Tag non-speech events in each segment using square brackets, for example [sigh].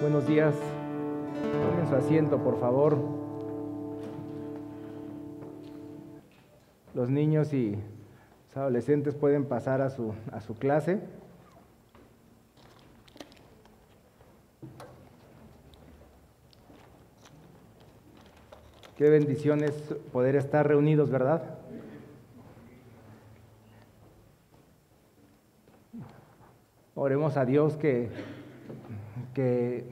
Buenos días. Tomen su asiento, por favor. Los niños y los adolescentes pueden pasar a su, a su clase. Qué bendición es poder estar reunidos, ¿verdad? Oremos a Dios que, que,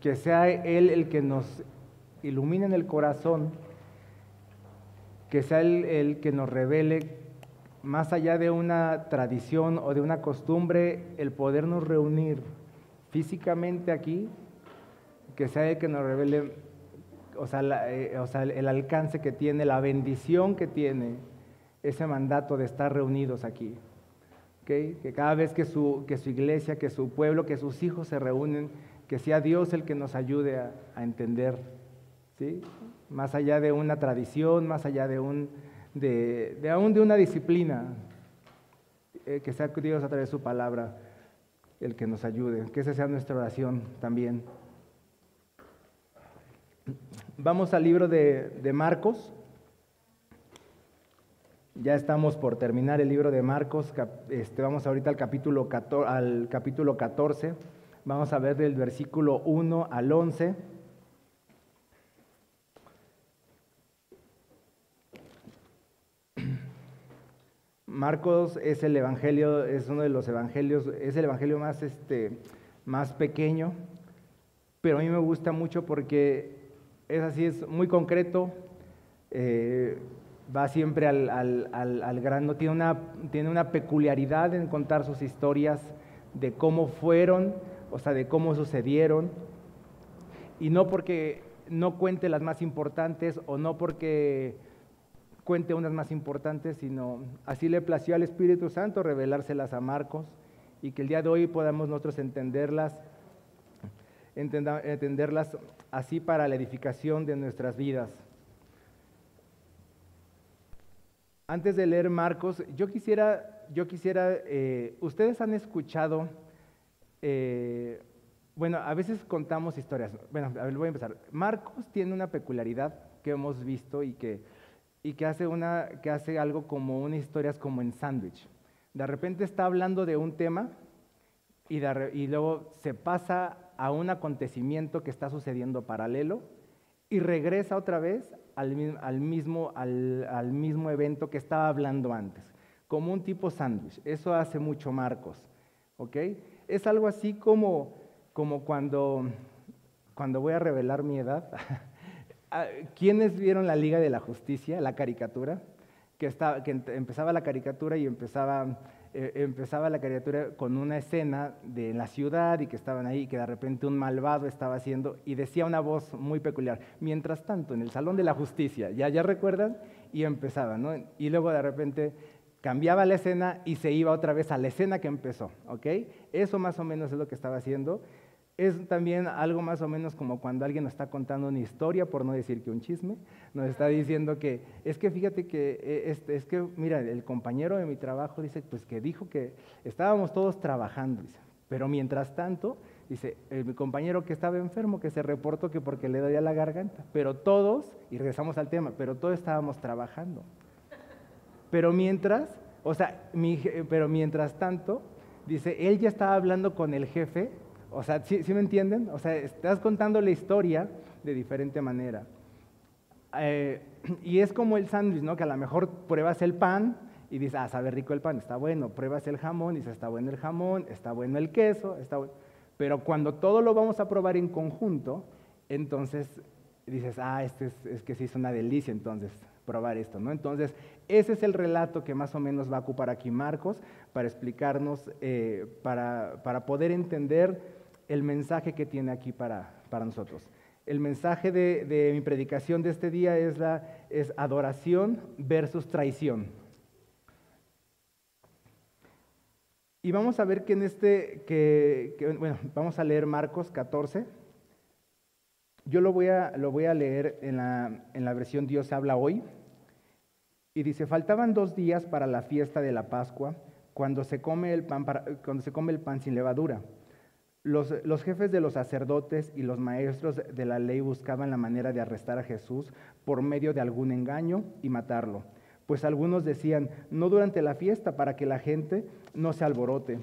que sea Él el que nos ilumine en el corazón, que sea Él el que nos revele, más allá de una tradición o de una costumbre, el podernos reunir físicamente aquí, que sea Él que nos revele o sea, eh, o sea, el alcance que tiene, la bendición que tiene ese mandato de estar reunidos aquí. Que cada vez que su, que su iglesia, que su pueblo, que sus hijos se reúnen, que sea Dios el que nos ayude a, entender, ¿sí? más allá de una tradición, más allá de, un, de, aún de una disciplina, eh, que sea Dios a través de su palabra el que nos ayude, que esa sea nuestra oración también. Vamos al libro de Marcos. Ya estamos por terminar el libro de Marcos, este, vamos ahorita al capítulo, 14, al capítulo 14, vamos a ver del versículo 1 al 11. Marcos es el evangelio, es uno de los evangelios, es el evangelio más, este, más pequeño, pero a mí me gusta mucho porque es así, es muy concreto, eh, va siempre al, al, grano, tiene una, tiene una peculiaridad en contar sus historias de cómo fueron, o sea, de cómo sucedieron, y no porque no cuente las más importantes o no porque cuente unas más importantes, sino así le plació al Espíritu Santo revelárselas a Marcos y que el día de hoy podamos nosotros entenderlas, entenderlas así para la edificación de nuestras vidas. Antes de leer Marcos, yo quisiera, yo quisiera, eh, ustedes han escuchado, eh, bueno, a veces contamos historias. Bueno, a ver, voy a empezar. Marcos tiene una peculiaridad que hemos visto y que, y que, hace, una, que hace algo como una historia como en sándwich. De repente está hablando de un tema y luego se pasa a un acontecimiento que está sucediendo paralelo y regresa otra vez al, mismo, al, mismo evento que estaba hablando antes, como un tipo sándwich. Eso hace mucho Marcos. ¿ok? Es algo así como, como cuando, cuando voy a revelar mi edad. [laughs] Ah, ¿Quiénes vieron la Liga de la Justicia, la caricatura? Que, estaba, que empezaba la caricatura y empezaba eh, empezaba la caricatura con una escena de la ciudad y que estaban ahí, que de repente un malvado estaba haciendo y decía una voz muy peculiar. Mientras tanto, en el Salón de la Justicia, ya, ya recuerdan, y empezaba, ¿no? Y luego de repente cambiaba la escena y se iba otra vez a la escena que empezó, ¿ok? Eso más o menos es lo que estaba haciendo es también algo más o menos como cuando alguien nos está contando una historia, por no decir que un chisme, nos está diciendo que, es que fíjate que, eh, este, es que, mira, el compañero de mi trabajo dice, pues que dijo que estábamos todos trabajando, dice, pero mientras tanto, dice, el, compañero que estaba enfermo, que se reportó que porque le dolía la garganta, pero todos, y regresamos al tema, pero todos estábamos trabajando. Pero mientras, o sea, pero mientras tanto, dice, él ya estaba hablando con el jefe, o sea, ¿sí, me entienden? O sea, estás contando la historia de diferente manera. Eh, [clears throat] y es como el sándwich, ¿no? Que a lo mejor pruebas el pan y dices, ah, sabe rico el pan, está bueno. Pruebas el jamón y dices, está bueno el jamón, está bueno el queso, está bueno. Pero cuando todo lo vamos a probar en conjunto, entonces dices, ah, este es, es que sí es una delicia, entonces probar esto, ¿no? Entonces, ese es el relato que más o menos va a ocupar aquí Marcos para explicarnos, eh, para, para poder entender el mensaje que tiene aquí para, para nosotros. El mensaje de, mi predicación de este día es, la, es adoración versus traición. Y vamos a ver que en este, que, bueno, vamos a leer Marcos 14. Yo lo voy a, lo voy a leer en la, en la versión Dios habla hoy. Y dice, faltaban dos días para la fiesta de la Pascua, cuando se come el pan, cuando se come el pan sin levadura Los, los, jefes de los sacerdotes y los maestros de la ley buscaban la manera de arrestar a Jesús por medio de algún engaño y matarlo. Pues algunos decían, no durante la fiesta para que la gente no se alborote.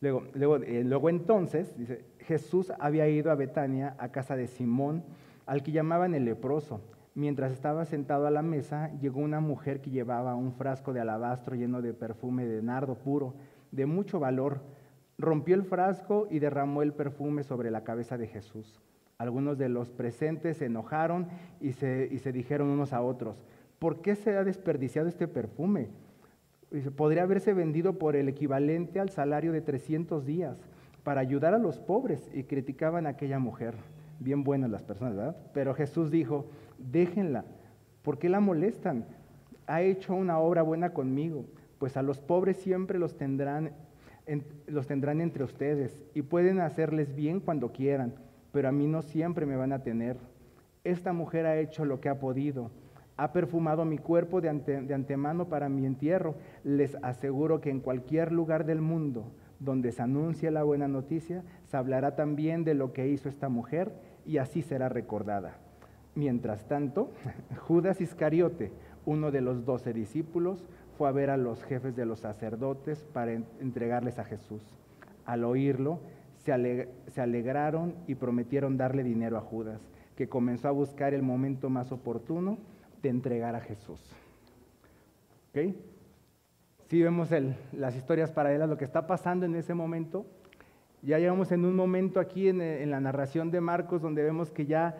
Luego, luego, eh, luego entonces, dice, Jesús había ido a Betania, a casa de Simón, al que llamaban el leproso. Mientras estaba sentado a la mesa, llegó una mujer que llevaba un frasco de alabastro lleno de perfume de nardo puro, de mucho valor. Rompió el frasco y derramó el perfume sobre la cabeza de Jesús. Algunos de los presentes se enojaron y se, y se dijeron unos a otros, ¿por qué se ha desperdiciado este perfume? Podría haberse vendido por el equivalente al salario de 300 días para ayudar a los pobres y criticaban a aquella mujer. Bien buenas las personas, ¿verdad? Pero Jesús dijo, déjenla, ¿por qué la molestan? Ha hecho una obra buena conmigo, pues a los pobres siempre los tendrán, los tendrán entre ustedes y pueden hacerles bien cuando quieran, pero a mí no siempre me van a tener. Esta mujer ha hecho lo que ha podido, ha perfumado mi cuerpo de, de antemano para mi entierro. Les aseguro que en cualquier lugar del mundo, donde se anuncie la buena noticia, se hablará también de lo que hizo esta mujer y así será recordada. Mientras tanto, [laughs] Judas Iscariote, uno de los doce discípulos, fue a ver a los jefes de los sacerdotes para entregarles a Jesús. Al oírlo, se, alegraron y prometieron darle dinero a Judas, que comenzó a buscar el momento más oportuno de entregar a Jesús. ¿Ok? Si vemos las historias paralelas, lo que está pasando en ese momento, ya llegamos en un momento aquí en, la narración de Marcos donde vemos que ya,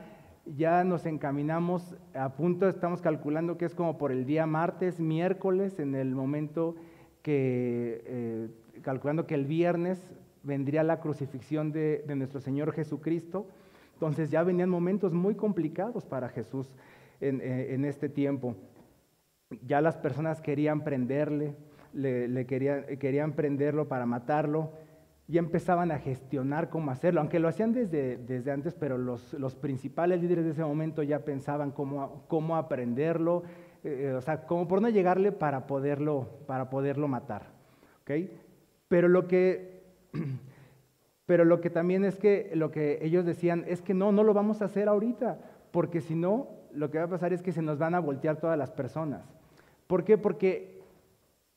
ya nos encaminamos a punto, estamos calculando que es como por el día martes, miércoles, en el momento que, eh, calculando que el viernes vendría la crucifixión de, nuestro Señor Jesucristo. Entonces ya venían momentos muy complicados para Jesús en, eh, este tiempo. Ya las personas querían prenderle, le, querían, querían prenderlo para matarlo, y empezaban a gestionar cómo hacerlo, aunque lo hacían desde, desde antes, pero los, los, principales líderes de ese momento ya pensaban cómo, cómo aprenderlo, eh, o sea, cómo por no llegarle para poderlo, para poderlo matar. ¿okay? Pero, lo que, [clears throat] pero lo que también es que lo que ellos decían es que no, no lo vamos a hacer ahorita, porque si no, lo que va a pasar es que se nos van a voltear todas las personas. ¿Por qué? Porque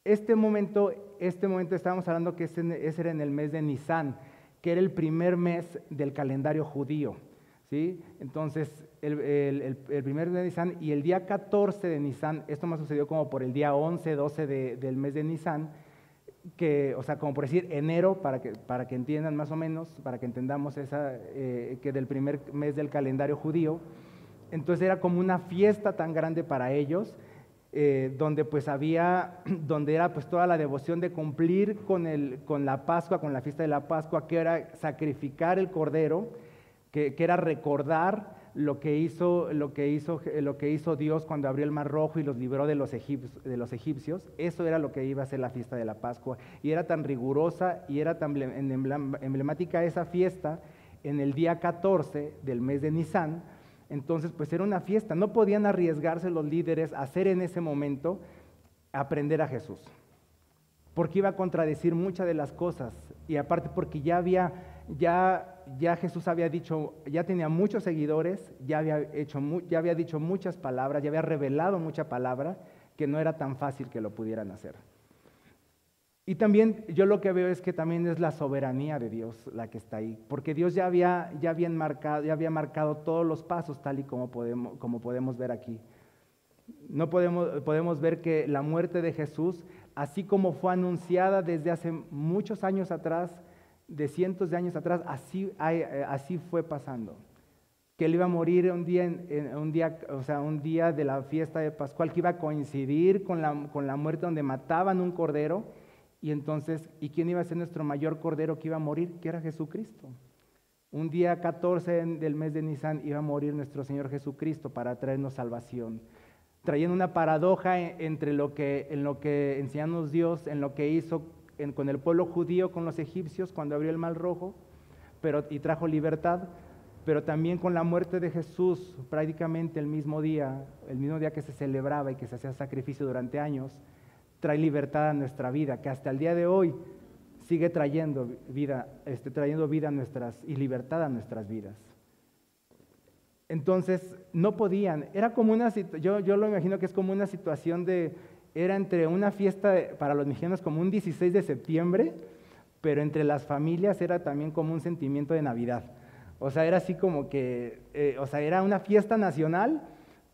este momento, este momento estábamos hablando que ese, era en el mes de Nisan, que era el primer mes del calendario judío. ¿sí? Entonces, el, primer mes de Nisan y el día 14 de Nisan, esto me sucedió como por el día 11, 12 del mes de Nisan, que, o sea, como por decir enero, para que, para que entiendan más o menos, para que entendamos esa, eh, que del primer mes del calendario judío. Entonces era como una fiesta tan grande para ellos eh, donde pues había, [clears throat] donde era pues toda la devoción de cumplir con, el, con la Pascua, con la fiesta de la Pascua, que era sacrificar el cordero, que, que era recordar lo que, hizo, lo, que hizo, lo que hizo Dios cuando abrió el Mar Rojo y los libró de los, egipcios, de los egipcios. Eso era lo que iba a ser la fiesta de la Pascua. Y era tan rigurosa y era tan emblemática esa fiesta en el día 14 del mes de Nisan, entonces, pues era una fiesta. No podían arriesgarse los líderes a hacer en ese momento aprender a Jesús. Porque iba a contradecir muchas de las cosas. Y aparte porque ya había, ya, ya Jesús había dicho, ya tenía muchos seguidores, ya había, hecho, ya había dicho muchas palabras, ya había revelado mucha palabra, que no era tan fácil que lo pudieran hacer. Y también yo lo que veo es que también es la soberanía de Dios la que está ahí, porque Dios ya había, ya marcado, ya había marcado todos los pasos tal y como podemos, como podemos ver aquí. No podemos, podemos ver que la muerte de Jesús, así como fue anunciada desde hace muchos años atrás, de cientos de años atrás, así, eh, así fue pasando. Que él iba a morir un día, un, día, o sea, un día de la fiesta de Pascual, que iba a coincidir con la, con la muerte donde mataban un cordero y entonces, ¿y quién iba a ser nuestro mayor cordero que iba a morir? Que era Jesucristo. Un día 14 del mes de Nisan iba a morir nuestro Señor Jesucristo para traernos salvación. Trayendo una paradoja entre lo que, en lo que enseñamos Dios, en lo que hizo con el pueblo judío, con los egipcios, cuando abrió el mal rojo pero, y trajo libertad, pero también con la muerte de Jesús, prácticamente el mismo día, el mismo día que se celebraba y que se hacía sacrificio durante años trae libertad a nuestra vida, que hasta el día de hoy sigue trayendo vida, este, trayendo vida a nuestras y libertad a nuestras vidas. Entonces, no podían, era como una, yo, yo lo imagino que es como una situación de, era entre una fiesta para los mexicanos como un 16 de septiembre, pero entre las familias era también como un sentimiento de Navidad. O sea, era así como que, eh, o sea, era una fiesta nacional,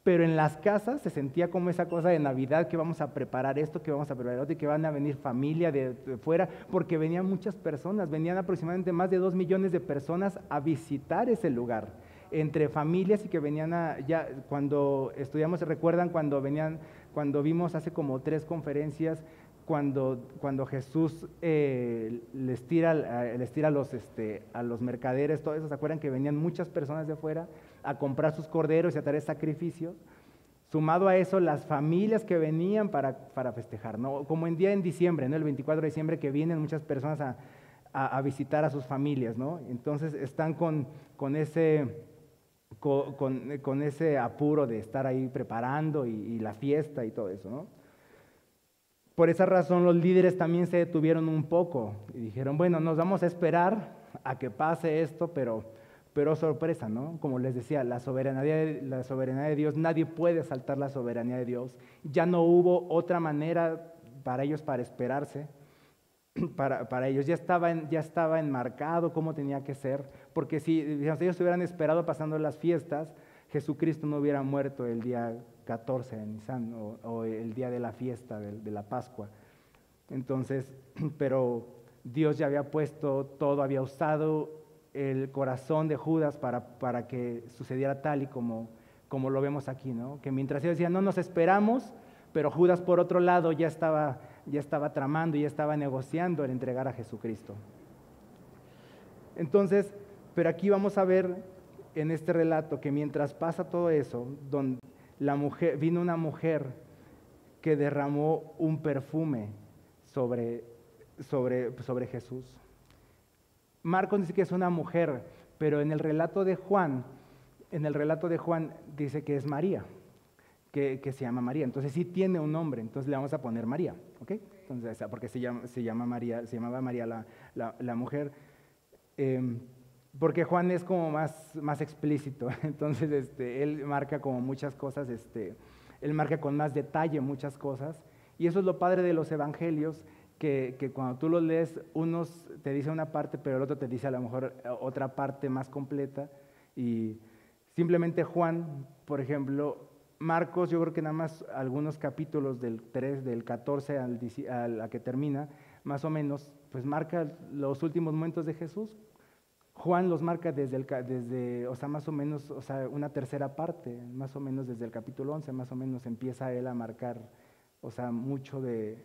pero en las casas se sentía como esa cosa de Navidad que vamos a preparar esto, que vamos a preparar otro, y que van a venir familia de, fuera, porque venían muchas personas, venían aproximadamente más de dos millones de personas a visitar ese lugar, entre familias y que venían a, ya cuando estudiamos, ¿se recuerdan cuando venían, cuando vimos hace como tres conferencias, cuando, cuando Jesús eh, les tira, les tira a, los, este, a los mercaderes, todo eso, ¿se acuerdan que venían muchas personas de fuera? a comprar sus corderos y a traer sacrificios. Sumado a eso, las familias que venían para, festejar, ¿no? como en día en diciembre, ¿no? el 24 de diciembre, que vienen muchas personas a, visitar a sus familias. ¿no? Entonces están con, con ese, con, ese apuro de estar ahí preparando y, y, la fiesta y todo eso. ¿no? Por esa razón los líderes también se detuvieron un poco y dijeron, bueno, nos vamos a esperar a que pase esto, pero pero sorpresa, ¿no? Como les decía, la soberanía, la soberanía de Dios, nadie puede saltar la soberanía de Dios. Ya no hubo otra manera para ellos para esperarse, [clears throat] para, para ellos. Ya estaba, ya estaba enmarcado cómo tenía que ser, porque si ellos hubieran esperado pasando las fiestas, Jesucristo no hubiera muerto el día 14 de Nisan o, el día de la fiesta de, la Pascua. Entonces, [clears throat] pero Dios ya había puesto todo, había usado el corazón de Judas para, para que sucediera tal y como, como lo vemos aquí, ¿no? Que mientras ellos decían, no nos esperamos, pero Judas por otro lado ya estaba, ya estaba tramando ya estaba negociando el entregar a Jesucristo. Entonces, pero aquí vamos a ver en este relato que mientras pasa todo eso, donde la mujer, vino una mujer que derramó un perfume sobre, sobre, sobre Jesús. Marcos dice que es una mujer, pero en el relato de Juan, en el relato de Juan dice que es María, que, se llama María. Entonces sí tiene un nombre, entonces le vamos a poner María, ¿ok? Entonces, porque se llama, se llama María, se llamaba María la, mujer. Em, porque Juan es como más, más explícito, [laughs] entonces este, él marca como muchas cosas, este, él marca con más detalle muchas cosas, y eso es lo padre de los evangelios, que, cuando tú lo lees, unos te dice una parte, pero el otro te dice a lo mejor eh, otra parte más completa. Y simplemente Juan, por ejemplo, Marcos, yo creo que nada más algunos capítulos del 3, del 14 al, a la que termina, más o menos, pues marca los últimos momentos de Jesús. Juan los marca desde, desde o sea, más o menos, o sea, una tercera parte, más o menos desde el capítulo 11, más o menos empieza él a marcar, o sea, mucho de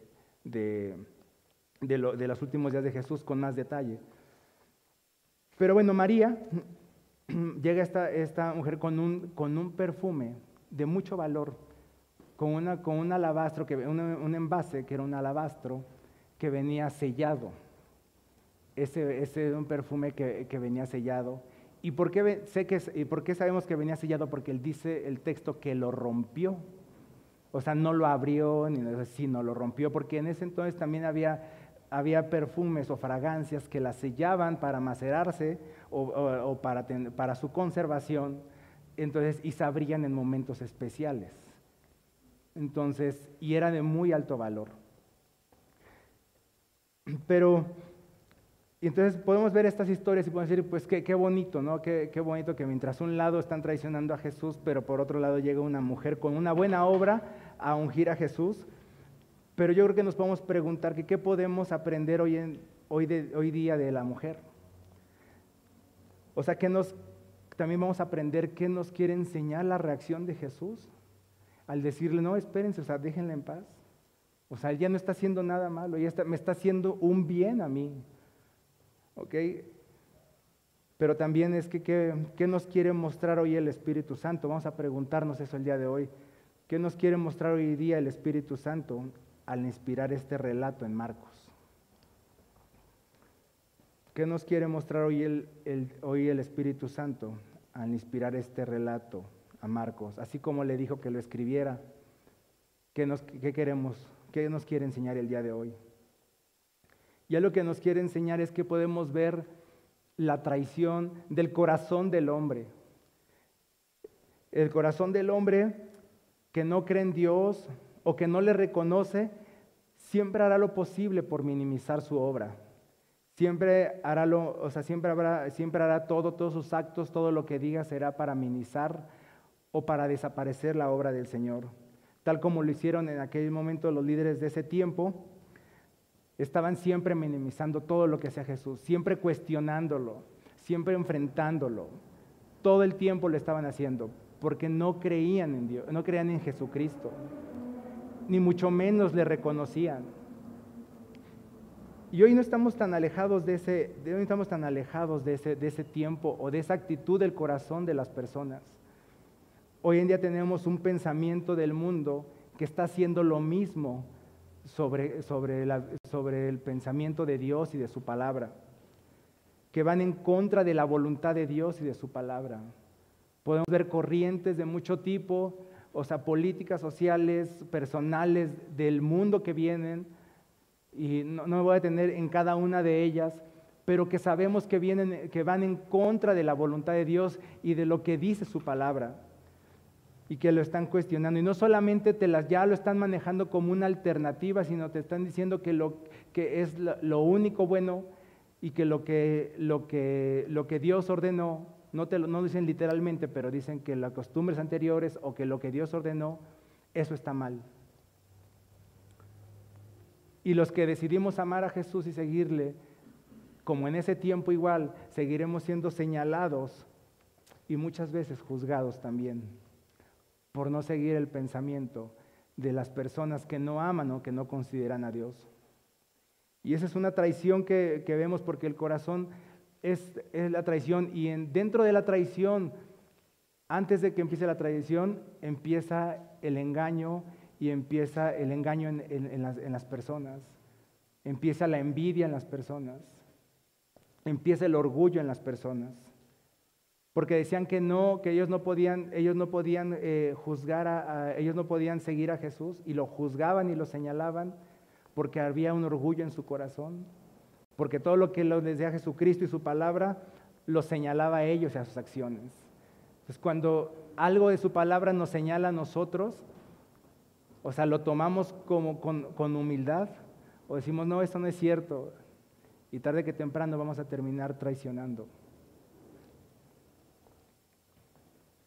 de, los últimos días de Jesús con más detalle. Pero bueno, María [clears throat] llega esta, esta mujer con un, con un perfume de mucho valor, con, una, con un alabastro, que, un, envase que era un alabastro que venía sellado. Ese, ese un perfume que, que, venía sellado. ¿Y por, qué sé que, ¿Y sabemos que venía sellado? Porque él dice el texto que lo rompió. O sea, no lo abrió, ni sino lo rompió, porque en ese entonces también había había perfumes o fragancias que las sellaban para macerarse o, para, para, su conservación, entonces, y se abrían en momentos especiales. Entonces, y era de muy alto valor. Pero, y entonces podemos ver estas historias y podemos decir, pues qué, qué bonito, ¿no? Qué, qué bonito que mientras un lado están traicionando a Jesús, pero por otro lado llega una mujer con una buena obra a ungir a Jesús pero yo creo que nos podemos preguntar que qué podemos aprender hoy, en, hoy, hoy día de la mujer. O sea, que nos, también vamos a aprender qué nos quiere enseñar la reacción de Jesús al decirle, no, espérense, o sea, déjenla en paz. O sea, él ya no está haciendo nada malo, ella me está haciendo un bien a mí. ¿Ok? Pero también es que, ¿qué nos quiere mostrar hoy el Espíritu Santo? Vamos a preguntarnos eso el día de hoy. ¿Qué nos quiere mostrar hoy día el Espíritu Santo? al inspirar este relato en Marcos? ¿Qué nos quiere mostrar hoy el, hoy el Espíritu Santo al inspirar este relato a Marcos? Así como le dijo que lo escribiera, ¿qué, nos, queremos, qué nos quiere enseñar el día de hoy? Ya lo que nos quiere enseñar es que podemos ver la traición del corazón del hombre. El corazón del hombre que no cree en Dios o que no le reconoce, siempre hará lo posible por minimizar su obra. Siempre hará lo, o sea, siempre, habrá, siempre hará todo, todos sus actos, todo lo que diga será para minimizar o para desaparecer la obra del Señor. Tal como lo hicieron en aquel momento los líderes de ese tiempo, estaban siempre minimizando todo lo que hacía Jesús, siempre cuestionándolo, siempre enfrentándolo. Todo el tiempo lo estaban haciendo porque no creían en Dios, no creían en Jesucristo, ni mucho menos le reconocían. Y hoy no estamos tan alejados de ese, hoy estamos tan alejados de ese, de ese tiempo o de esa actitud del corazón de las personas. Hoy en día tenemos un pensamiento del mundo que está haciendo lo mismo sobre, sobre, sobre el pensamiento de Dios y de su palabra, que van en contra de la voluntad de Dios y de su palabra. Podemos ver corrientes de mucho tipo, o sea, políticas sociales, personales del mundo que vienen y no, me voy a detener en cada una de ellas, pero que sabemos que, vienen, que van en contra de la voluntad de Dios y de lo que dice su palabra y que lo están cuestionando. Y no solamente te las ya lo están manejando como una alternativa, sino te están diciendo que lo que es lo, único bueno y que lo que, lo que lo que Dios ordenó, no te lo no dicen literalmente, pero dicen que las costumbres anteriores o que lo que Dios ordenó, eso está mal. Y los que decidimos amar a Jesús y seguirle, como en ese tiempo igual, seguiremos siendo señalados y muchas veces juzgados también por no seguir el pensamiento de las personas que no aman o que no consideran a Dios. Y esa es una traición que, vemos porque el corazón es, la traición y en, dentro de la traición, antes de que empiece la traición, empieza el engaño y empieza el engaño en, las, personas, empieza la envidia en las personas, empieza el orgullo en las personas. Porque decían que no, que ellos no podían, ellos no podían eh, juzgar, a, ellos no podían seguir a Jesús y lo juzgaban y lo señalaban porque había un orgullo en su corazón, porque todo lo que les decía Jesucristo y su palabra lo señalaba a ellos y a sus acciones. Entonces cuando algo de su palabra nos señala a nosotros, o sea, lo tomamos como con, humildad o decimos, no, esto no es cierto. Y tarde que temprano vamos a terminar traicionando.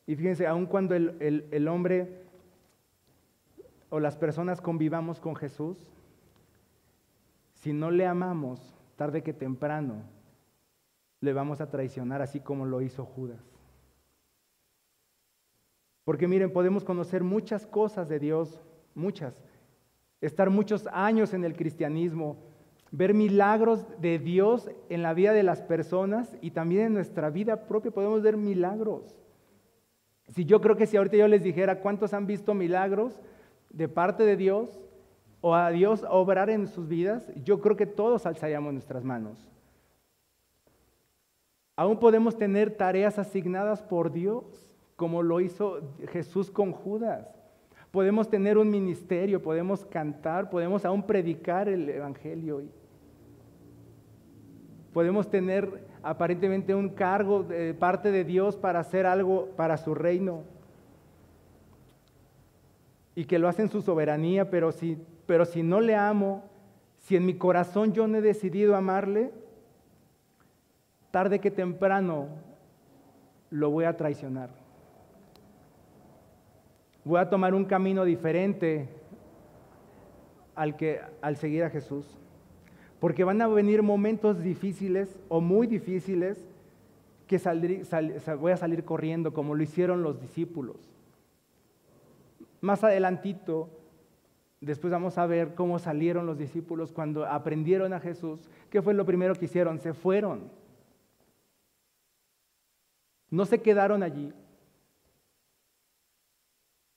Y fíjense, aun cuando el, el, hombre o las personas convivamos con Jesús, si no le amamos, tarde que temprano, le vamos a traicionar así como lo hizo Judas. Porque miren, podemos conocer muchas cosas de Dios, muchas. Estar muchos años en el cristianismo, ver milagros de Dios en la vida de las personas y también en nuestra vida propia podemos ver milagros. Si yo creo que si ahorita yo les dijera cuántos han visto milagros de parte de Dios o a Dios obrar en sus vidas, yo creo que todos alzaríamos nuestras manos. Aún podemos tener tareas asignadas por Dios, como lo hizo Jesús con Judas. Podemos tener un ministerio, podemos cantar, podemos aún predicar el Evangelio. Podemos tener aparentemente un cargo de parte de Dios para hacer algo para su reino. Y que lo hace en su soberanía, pero si, pero si no le amo, si en mi corazón yo no he decidido amarle, tarde que temprano lo voy a traicionar voy a tomar un camino diferente al, que, al seguir a Jesús. Porque van a venir momentos difíciles o muy difíciles que voy a salir corriendo como lo hicieron los discípulos. Más adelantito, después vamos a ver cómo salieron los discípulos cuando aprendieron a Jesús. ¿Qué fue lo primero que hicieron? Se fueron. No se quedaron allí.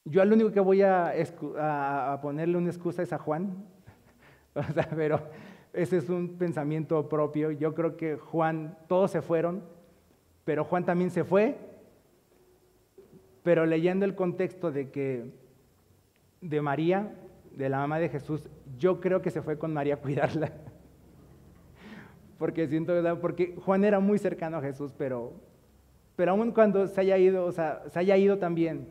Yo al único que voy a, ponerle una excusa es a Juan, [laughs] pero ese es un pensamiento propio. Yo creo que Juan, todos se fueron, pero Juan también se fue, pero leyendo el contexto de que de María, de la mamá de Jesús, yo creo que se fue con María a cuidarla. [laughs] porque siento, ¿verdad? Porque Juan era muy cercano a Jesús, pero, pero aún cuando se haya ido, o sea, se haya ido también,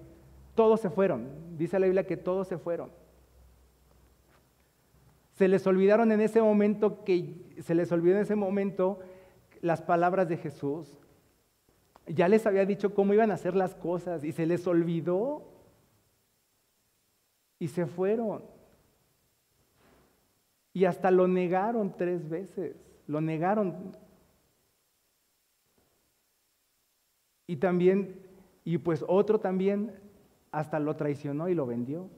todos se fueron. Dice la Biblia que todos se fueron. Se les olvidaron en ese momento que se les olvidó en ese momento las palabras de Jesús. Ya les había dicho cómo iban a hacer las cosas y se les olvidó y se fueron. Y hasta lo negaron tres veces, lo negaron. Y también, y pues otro también hasta lo traicionó y lo vendió.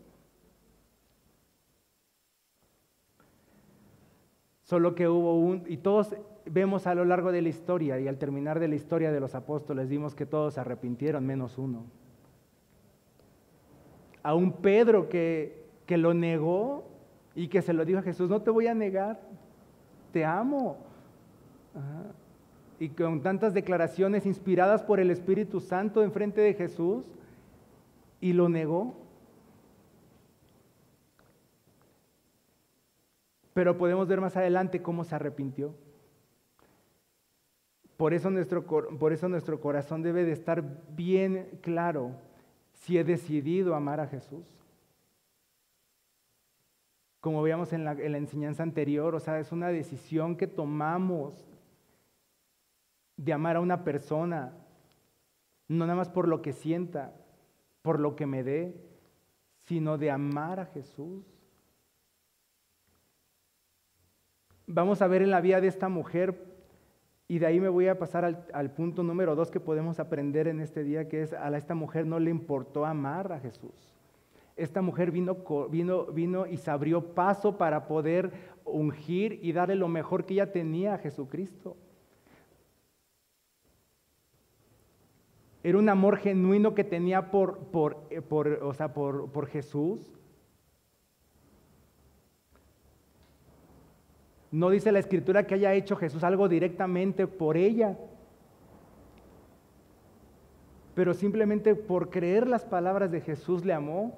Solo que hubo un, y todos vemos a lo largo de la historia y al terminar de la historia de los apóstoles vimos que todos se arrepintieron menos uno. A un Pedro que, que lo negó y que se lo dijo a Jesús, no te voy a negar, te amo. Y con tantas declaraciones inspiradas por el Espíritu Santo en frente de Jesús, y lo negó. Pero podemos ver más adelante cómo se arrepintió. Por eso, nuestro, por eso nuestro corazón debe de estar bien claro si he decidido amar a Jesús. Como veíamos en la, en la enseñanza anterior, o sea, es una decisión que tomamos de amar a una persona, no nada más por lo que sienta, por lo que me dé, sino de amar a Jesús. Vamos a ver en la vida de esta mujer y de ahí me voy a pasar al, punto número dos que podemos aprender en este día, que es a esta mujer no le importó amar a Jesús. Esta mujer vino, vino, vino y se abrió paso para poder ungir y darle lo mejor que ella tenía a Jesucristo. Era un amor genuino que tenía por, por, eh, por, o sea, por, por Jesús. No dice la escritura que haya hecho Jesús algo directamente por ella, pero simplemente por creer las palabras de Jesús le amó.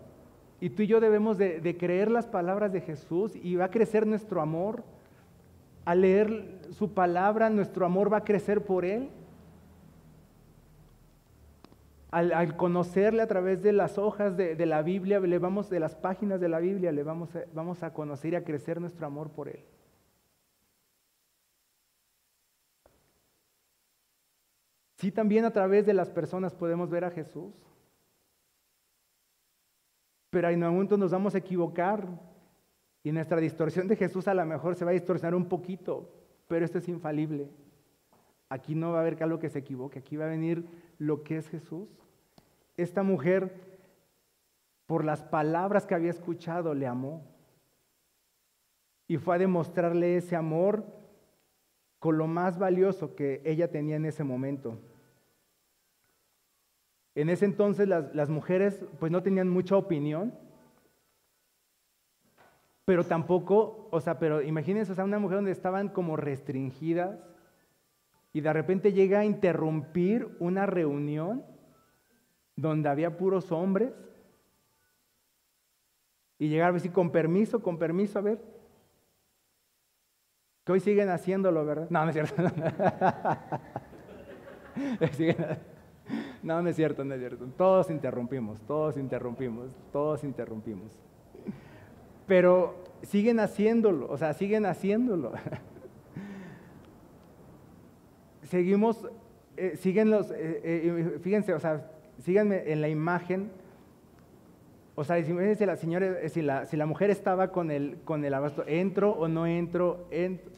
Y tú y yo debemos de, creer las palabras de Jesús y va a crecer nuestro amor. Al leer su palabra, nuestro amor va a crecer por Él. Al, conocerle a través de las hojas de, la Biblia, le vamos, de las páginas de la Biblia, le vamos vamos a conocer y a crecer nuestro amor por Él. Sí, también a través de las personas podemos ver a Jesús. Pero en un momento nos vamos a equivocar y nuestra distorsión de Jesús a lo mejor se va a distorsionar un poquito, pero esto es infalible. Aquí no va a haber algo que se equivoque, aquí va a venir lo que es Jesús. Esta mujer, por las palabras que había escuchado, le amó. Y fue a demostrarle ese amor con lo más valioso que ella tenía en ese momento. En ese entonces las, mujeres pues no tenían mucha opinión, pero tampoco, o sea, pero imagínense, o sea, una mujer donde estaban como restringidas y de repente llega a interrumpir una reunión donde había puros hombres y llegar a decir, con permiso, con permiso, a ver, que hoy siguen haciéndolo, ¿verdad? No, no es cierto. [laughs] no, no es cierto, no es cierto. Todos interrumpimos, todos interrumpimos, todos interrumpimos. Pero siguen haciéndolo, o sea, siguen haciéndolo. [laughs] Seguimos, eh, siguen los, eh, eh, fíjense, o sea, síganme en la imagen. O sea, si, la señora, si la, si la mujer estaba con el, con el abasto, ¿entro o no entro? entro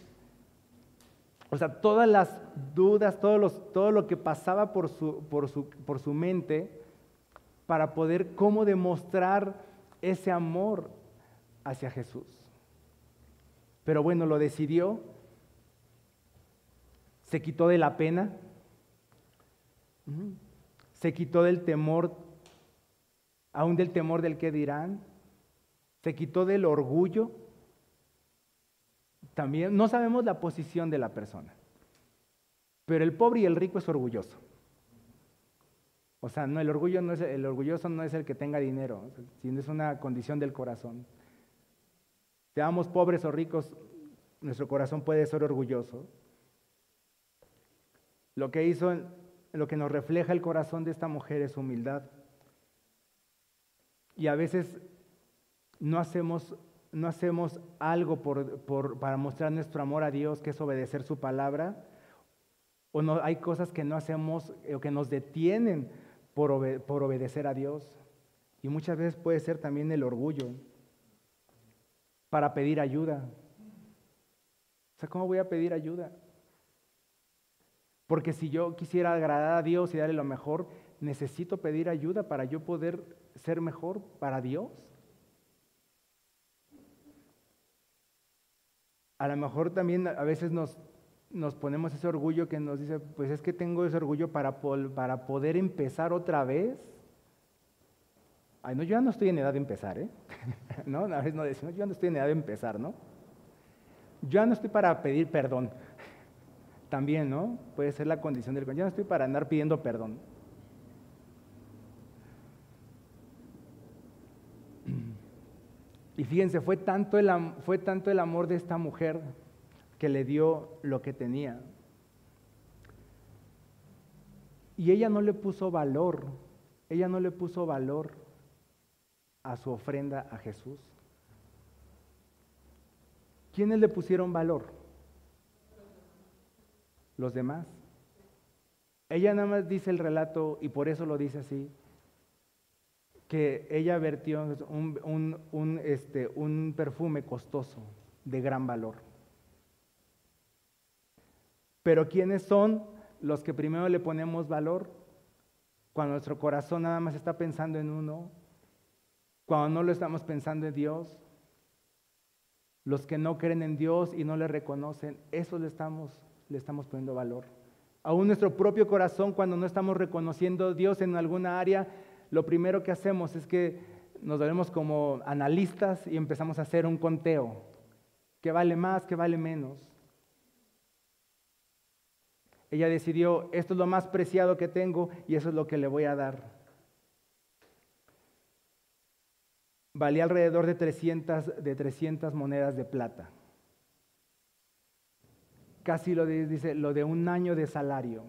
o sea, todas las dudas, todo, lo que pasaba por su, por, su, por su mente para poder cómo demostrar ese amor hacia Jesús. Pero bueno, lo decidió, se quitó de la pena, se quitó del temor, aún del temor del que dirán, se quitó del orgullo también no sabemos la posición de la persona. Pero el pobre y el rico es orgulloso. O sea, no, el, orgullo no es, el orgulloso no es el que tenga dinero, sino es una condición del corazón. Seamos pobres o ricos, nuestro corazón puede ser orgulloso. Lo que hizo, lo que nos refleja el corazón de esta mujer es humildad. Y a veces no hacemos, no hacemos algo para mostrar nuestro amor a Dios, que es obedecer su palabra, o hay cosas que no hacemos eh, o que nos detienen por, por obedecer a Dios. Y muchas veces puede ser también el orgullo para pedir ayuda. O sea, ¿cómo voy a pedir ayuda? Porque si yo quisiera agradar a Dios y darle lo mejor, necesito pedir ayuda para yo poder ser mejor para Dios. A lo mejor también a veces nos, nos ponemos ese orgullo que nos dice, pues es que tengo ese orgullo para, para poder empezar otra vez. Ay, no, yo ya no estoy en edad de empezar, ¿eh? [laughs] ¿No? A veces no decimos, yo ya no estoy en edad de empezar, ¿no? Yo ya no estoy para pedir perdón. También, ¿no? Puede ser la condición del... Yo no estoy para andar pidiendo perdón. Y fíjense, fue tanto, el, fue tanto el amor de esta mujer que le dio lo que tenía. Y ella no le puso valor, ella no le puso valor a su ofrenda a Jesús. ¿Quiénes le pusieron valor? Los demás. Ella nada más dice el relato y por eso lo dice así que ella vertió un, este, un perfume costoso de gran valor. Pero ¿quiénes son los que primero le ponemos valor? Cuando nuestro corazón nada más está pensando en uno, cuando no lo estamos pensando en Dios, los que no creen en Dios y no le reconocen, eso le estamos, le estamos poniendo valor. Aún nuestro propio corazón, cuando no estamos reconociendo a Dios en alguna área, lo primero que hacemos es que nos vemos como analistas y empezamos a hacer un conteo. ¿Qué vale más? ¿Qué vale menos? Ella decidió, esto es lo más preciado que tengo y eso es lo que le voy a dar. Valía alrededor de 300, de 300 monedas de plata. Casi lo dice, lo de un año de salario.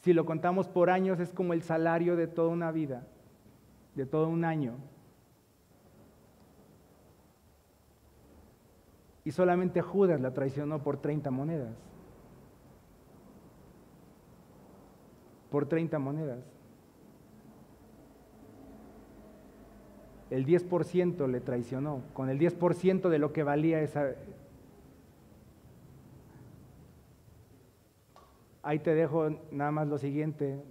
Si lo contamos por años es como el salario de toda una vida, de todo un año. Y solamente Judas la traicionó por 30 monedas. Por 30 monedas. El 10% le traicionó, con el 10% de lo que valía esa, Ahí te dejo nada más lo siguiente.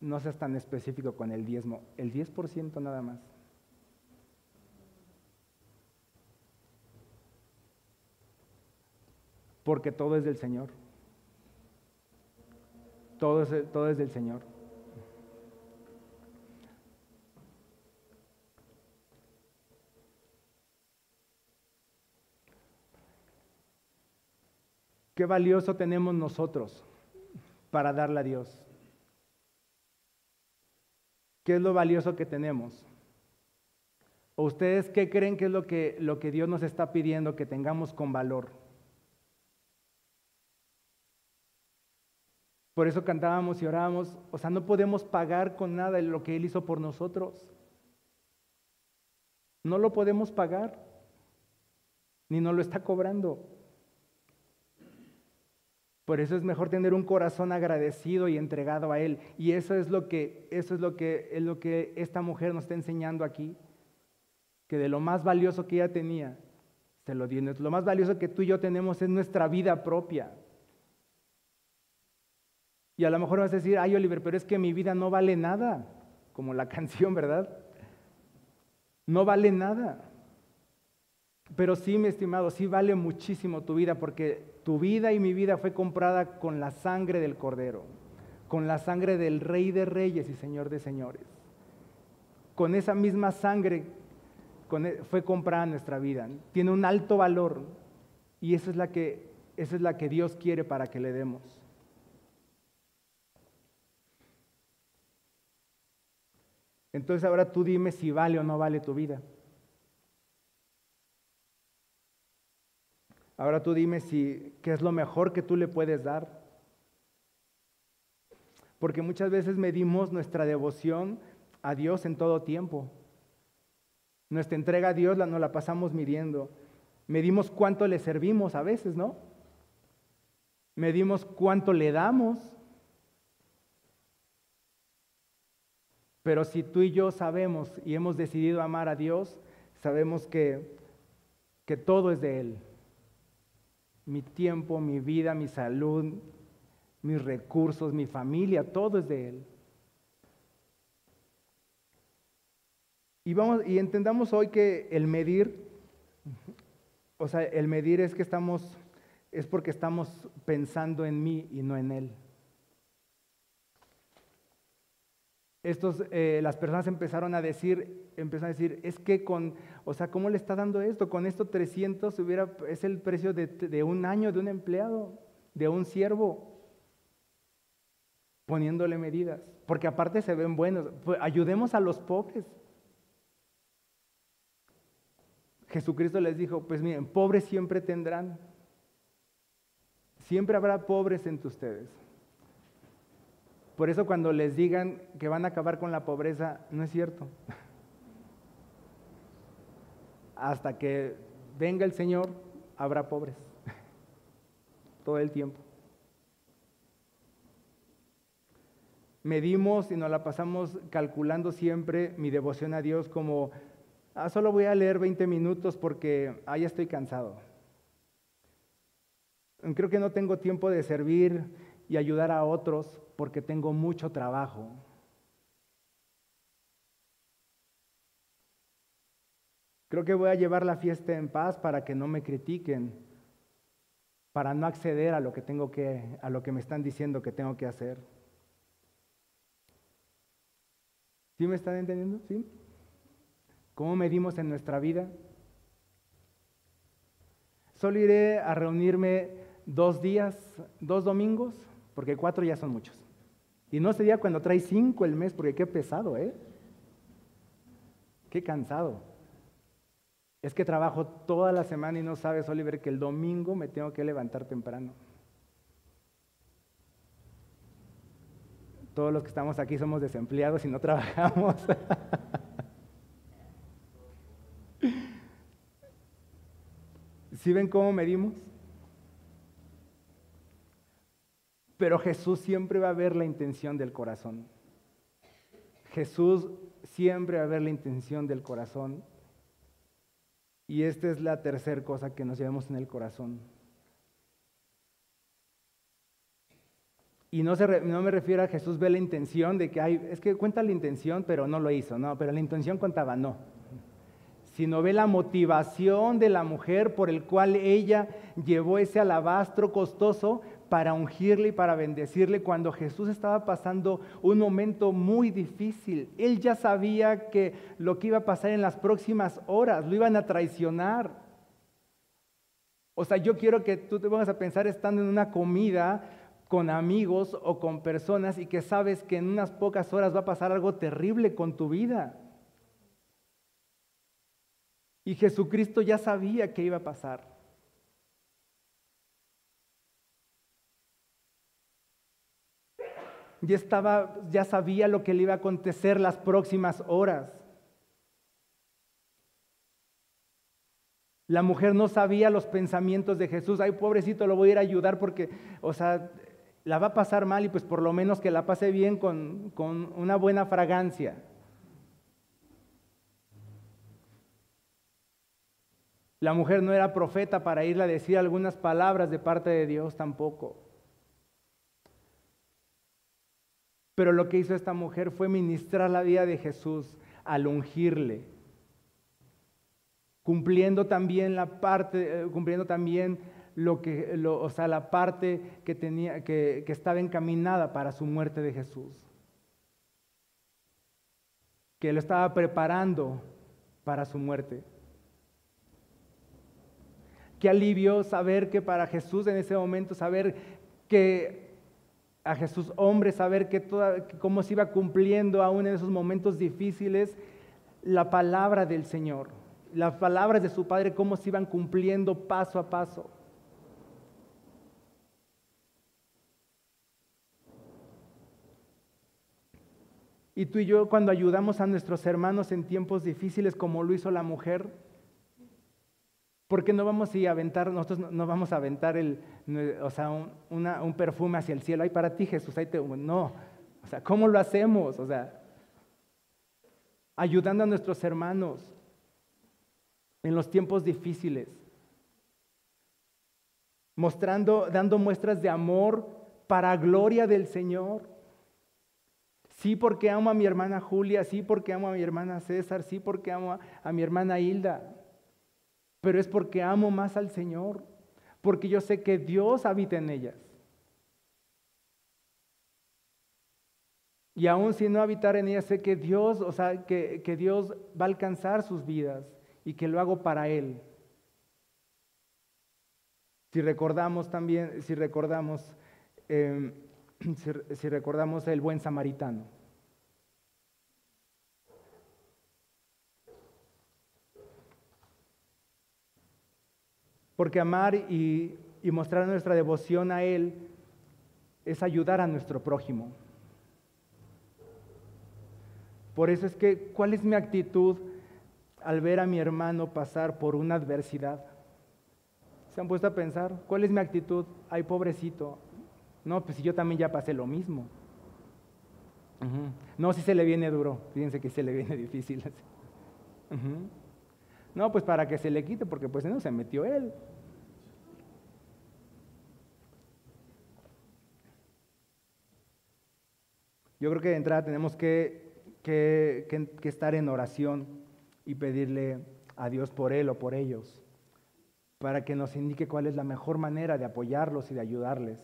No seas tan específico con el diezmo. El 10% nada más. Porque todo es del Señor. Todo es, todo es del Señor. ¿Qué valioso tenemos nosotros para darle a Dios? ¿Qué es lo valioso que tenemos? ¿O ustedes qué creen que es lo que, lo que Dios nos está pidiendo que tengamos con valor? Por eso cantábamos y orábamos. O sea, no podemos pagar con nada lo que Él hizo por nosotros. No lo podemos pagar, ni nos lo está cobrando. Por eso es mejor tener un corazón agradecido y entregado a Él. Y eso es lo que, eso es lo que, es lo que esta mujer nos está enseñando aquí. Que de lo más valioso que ella tenía, se lo dio. Lo más valioso que tú y yo tenemos es nuestra vida propia. Y a lo mejor vas a decir, ay Oliver, pero es que mi vida no vale nada, como la [laughs] canción, ¿verdad? No vale nada. Pero sí, mi estimado, sí vale muchísimo tu vida porque tu vida y mi vida fue comprada con la sangre del Cordero, con la sangre del Rey de Reyes y Señor de Señores. Con esa misma sangre e, fue comprada nuestra vida. Tiene un alto valor y esa es la que, esa es la que Dios quiere para que le demos. Entonces ahora tú dime si vale o no vale tu vida. Ahora tú dime si qué es lo mejor que tú le puedes dar. Porque muchas veces medimos nuestra devoción a Dios en todo tiempo. Nuestra entrega a Dios la, nos la pasamos midiendo. Medimos cuánto le servimos a veces, ¿no? Medimos cuánto le damos. Pero si tú y yo sabemos y hemos decidido amar a Dios, sabemos que, que todo es de Él. Mi tiempo, mi vida, mi salud, mis recursos, mi familia, todo es de Él. Y, vamos, y entendamos hoy que el medir, o sea, el medir es que estamos, es porque estamos pensando en mí y no en Él. Estos, eh, las personas empezaron a decir, empezaron a decir, es que con, o sea, ¿cómo le está dando esto? Con esto 300 hubiera, es el precio de, de un año de un empleado, de un siervo poniéndole medidas, porque aparte se ven buenos. Pues, ayudemos a los pobres. Jesucristo les dijo, pues miren, pobres siempre tendrán. Siempre habrá pobres entre ustedes. Por eso cuando les digan que van a acabar con la pobreza, no es cierto. [laughs] Hasta que venga el Señor, habrá pobres. [laughs] Todo el tiempo. medimos y nos la pasamos calculando siempre mi devoción a Dios como, ah, solo voy a leer 20 minutos porque ah, ya estoy cansado. Creo que no tengo tiempo de servir y ayudar a otros porque tengo mucho trabajo. Creo que voy a llevar la fiesta en paz para que no me critiquen, para no acceder a lo que tengo que a lo que me están diciendo que tengo que hacer. ¿Sí me están entendiendo? ¿Sí? ¿Cómo medimos en nuestra vida? Solo iré a reunirme dos días, dos domingos, porque cuatro ya son muchos. Y no sería cuando trae cinco el mes, porque qué pesado, ¿eh? Qué cansado. Es que trabajo toda la semana y no sabes, Oliver, que el domingo me tengo que levantar temprano. Todos los que estamos aquí somos desempleados y no [laughs] trabajamos. ¿Sí ven cómo medimos? Pero Jesús siempre va a ver la intención del corazón. Jesús siempre va a ver la intención del corazón. Y esta es la tercera cosa que nos llevamos en el corazón. Y no, me refiero a Jesús ve la intención de que hay, es que cuenta la intención, pero no lo hizo, no, pero la intención contaba, no. Sino ve la motivación de la mujer por el cual ella llevó ese alabastro costoso para ungirle y para bendecirle cuando Jesús estaba pasando un momento muy difícil. Él ya sabía que lo que iba a pasar en las próximas horas, lo iban a traicionar. O sea, yo quiero que tú te pongas a pensar estando en una comida con amigos o con personas y que sabes que en unas pocas horas va a pasar algo terrible con tu vida. Y Jesucristo ya sabía que iba a pasar. Ya estaba, ya sabía lo que le iba a acontecer las próximas horas. La mujer no sabía los pensamientos de Jesús. Ay, pobrecito, lo voy a ir a ayudar porque, o sea, la va a pasar mal y pues por lo menos que la pase bien con, con una buena fragancia. La mujer no era profeta para irle a decir algunas palabras de parte de Dios tampoco. Pero lo que hizo esta mujer fue ministrar la vida de Jesús al ungirle, cumpliendo también la parte, eh, cumpliendo también lo que, o sea, la parte que, tenía, que, que estaba encaminada para su muerte de Jesús. Que lo estaba preparando para su muerte. Qué alivio saber que para Jesús en ese momento, saber que a Jesús hombre, saber que toda, cómo se iba cumpliendo aún en esos momentos difíciles la palabra del Señor, las palabras de su Padre, cómo se iban cumpliendo paso a paso. Y tú y yo cuando ayudamos a nuestros hermanos en tiempos difíciles como lo hizo la mujer, ¿por qué no vamos a aventar, nosotros no vamos a aventar el, o sea, un, perfume hacia el cielo? Ay, para ti Jesús. No, o sea, ¿cómo lo hacemos? O sea, ayudando a nuestros hermanos en los tiempos difíciles, mostrando, dando muestras de amor para gloria del Señor. Sí porque amo a mi hermana Julia, sí porque amo a mi hermana César, sí porque amo a, mi hermana Hilda, pero es porque amo más al Señor, porque yo sé que Dios habita en ellas. Y aún si no habitar en ellas, sé que Dios, o sea, que, Dios va a alcanzar sus vidas y que lo hago para Él. Si recordamos también, si recordamos, em, si recordamos el buen samaritano. Porque amar y, mostrar nuestra devoción a Él es ayudar a nuestro prójimo. Por eso es que, ¿cuál es mi actitud al ver a mi hermano pasar por una adversidad? ¿Se han puesto a pensar? ¿Cuál es mi actitud? Ay, pobrecito. No, pues si yo también ya pasé lo mismo. No, si se le viene duro. Fíjense que se le viene [laughs] difícil. No, pues para que se le quite, porque pues no se metió él. Yo creo que de entrada tenemos que, que, estar en oración y pedirle a Dios por él o por ellos, para que nos indique cuál es la mejor manera de apoyarlos y de ayudarles.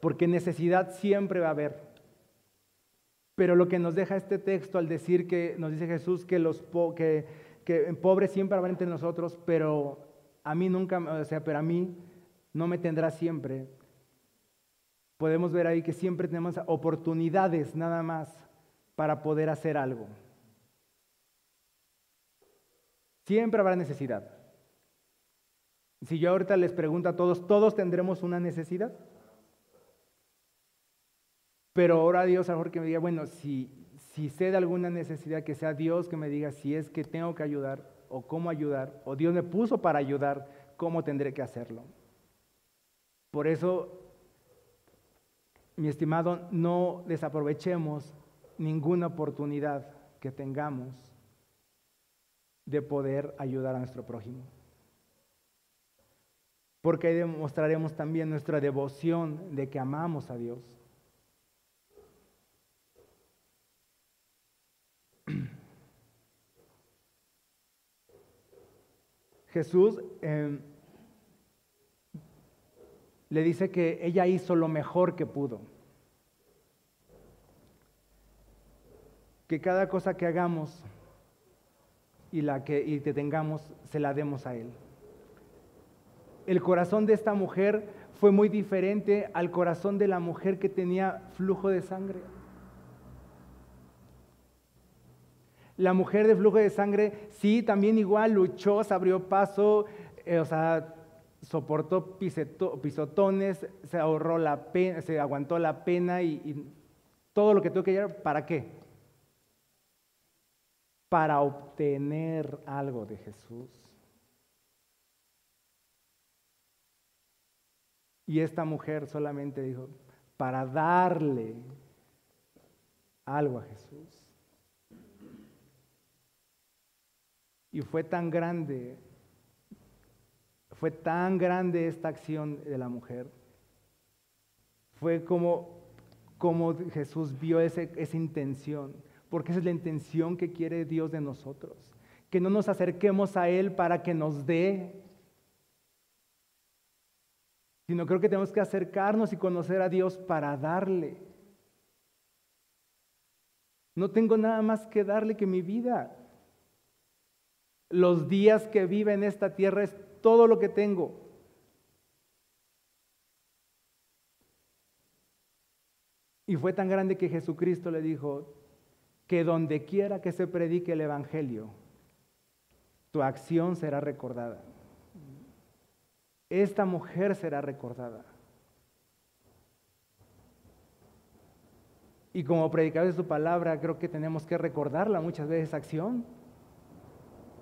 Porque necesidad siempre va a haber. Pero lo que nos deja este texto al decir que nos dice Jesús que los que, pobres siempre habrá entre nosotros, pero a mí nunca, o sea, pero a mí no me tendrá siempre. Podemos ver ahí que siempre tenemos oportunidades nada más para poder hacer algo. Siempre habrá necesidad. Si yo ahorita les pregunto a todos, ¿todos tendremos una necesidad? Pero ahora Dios, a mejor que me diga, bueno, si, si sé de alguna necesidad, que sea Dios que me diga si es que tengo que ayudar o cómo ayudar, o Dios me puso para ayudar, cómo tendré que hacerlo. Por eso, mi estimado, no desaprovechemos ninguna oportunidad que tengamos de poder ayudar a nuestro prójimo. Porque ahí demostraremos también nuestra devoción de que amamos a Dios. Jesús em, le dice que ella hizo lo mejor que pudo. Que cada cosa que hagamos y la que y te tengamos, se la demos a Él. El corazón de esta mujer fue muy diferente al corazón de la mujer que tenía flujo de sangre. La mujer de flujo de sangre, sí, también igual luchó, se abrió paso, eh, o sea, soportó pisotones, se ahorró la pena, se aguantó la pena y, todo lo que tuvo que llegar, ¿para qué? Para obtener algo de Jesús. Y esta mujer solamente dijo, para darle algo a Jesús. Y fue tan grande, fue tan grande esta acción de la mujer. Fue como, como Jesús vio esa intención, porque esa es la intención que quiere Dios de nosotros. Que no nos acerquemos a Él para que nos dé, sino creo que tenemos que acercarnos y conocer a Dios para darle. No tengo nada más que darle que mi vida los días que vive en esta tierra es todo lo que tengo. Y fue tan grande que Jesucristo le dijo que donde quiera que se predique el Evangelio, tu acción será recordada. Esta mujer será recordada. Y como predicadores de su palabra, creo que tenemos que recordarla muchas veces acción.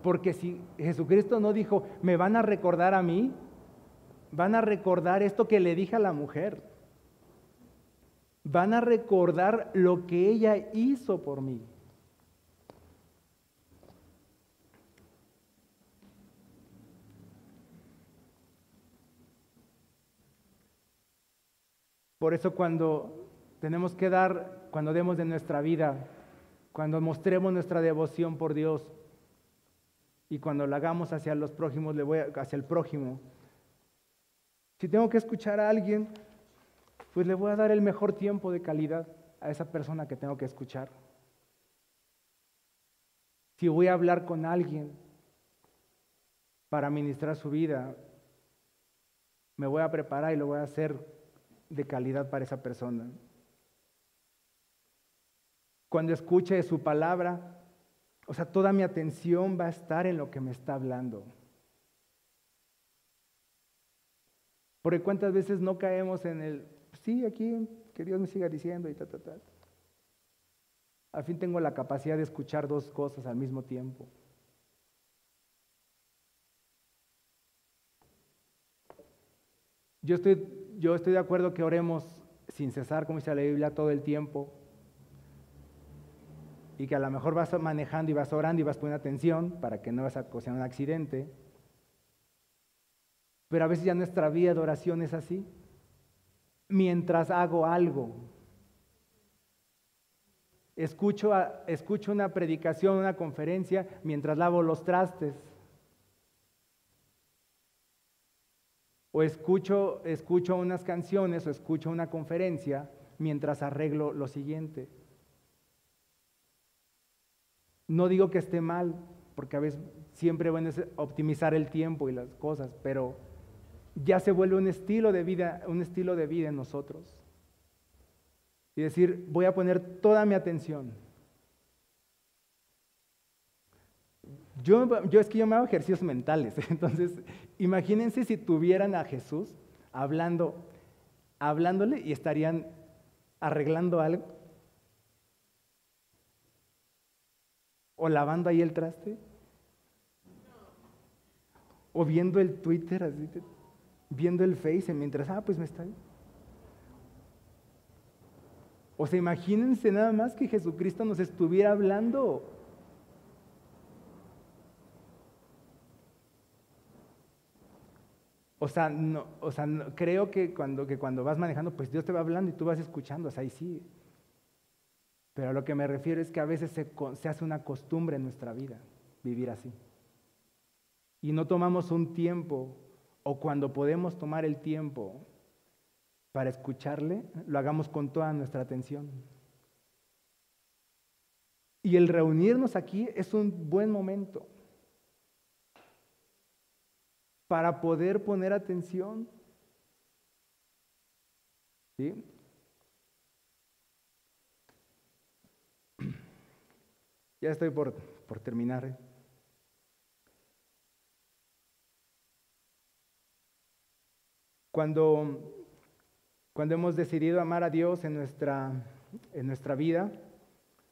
Porque si Jesucristo no dijo, me van a recordar a mí, van a recordar esto que le dije a la mujer. Van a recordar lo que ella hizo por mí. Por eso cuando tenemos que dar, cuando demos de nuestra vida, cuando mostremos nuestra devoción por Dios y cuando la hagamos hacia los prójimos, le voy hacia el prójimo. Si tengo que escuchar a alguien, pues le voy a dar el mejor tiempo de calidad a esa persona que tengo que escuchar. Si voy a hablar con alguien para ministrar su vida, me voy a preparar y lo voy a hacer de calidad para esa persona. Cuando escuche su palabra, o sea, toda mi atención va a estar en lo que me está hablando. Porque cuántas veces no caemos en el, sí, aquí, que Dios me siga diciendo y ta, ta, ta. Al fin tengo la capacidad de escuchar dos cosas al mismo tiempo. Yo estoy, yo estoy de acuerdo que oremos sin cesar, como dice la Biblia, todo el tiempo. Y que a lo mejor vas manejando y vas orando y vas poniendo atención para que no vas a causar un accidente. Pero a veces ya nuestra vida de oración es así. Mientras hago algo. Escucho, escucho una predicación, una conferencia, mientras lavo los trastes. O escucho, escucho unas canciones o escucho una conferencia mientras arreglo lo siguiente. No digo que esté mal, porque a veces siempre bueno es optimizar el tiempo y las cosas, pero ya se vuelve un estilo de vida, un estilo de vida en nosotros. Y decir, voy a poner toda mi atención. Yo, yo es que yo me hago ejercicios mentales, [laughs] entonces imagínense si tuvieran a Jesús hablando, hablándole y estarían arreglando algo. O lavando ahí el traste. O viendo el Twitter así viendo el Face mientras, ah, pues me está. O sea, imagínense nada más que Jesucristo nos estuviera hablando. O sea, no, o sea creo que cuando, que cuando vas manejando, pues Dios te va hablando y tú vas escuchando, o sea, ahí sí. Pero a lo que me refiero es que a veces se, se hace una costumbre en nuestra vida vivir así. Y no tomamos un tiempo o cuando podemos tomar el tiempo para escucharle, lo hagamos con toda nuestra atención. Y el reunirnos aquí es un buen momento para poder poner atención. ¿Sí? Ya estoy por, por terminar. ¿eh? Cuando, cuando hemos decidido amar a Dios en nuestra, en nuestra vida,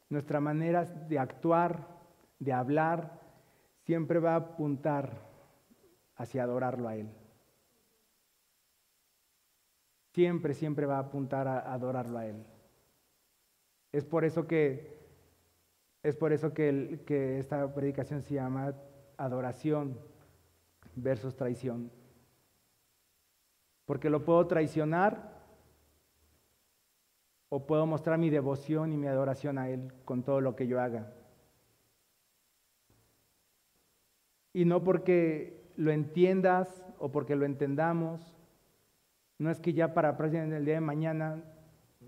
nuestra manera de actuar, de hablar, siempre va a apuntar hacia adorarlo a Él. Siempre, siempre va a apuntar a adorarlo a Él. Es por eso que, es por eso que, esta predicación se llama adoración versus traición porque lo puedo traicionar o puedo mostrar mi devoción y mi adoración a Él con todo lo que yo haga. Y no porque lo entiendas o porque lo entendamos, no es que ya para el día de mañana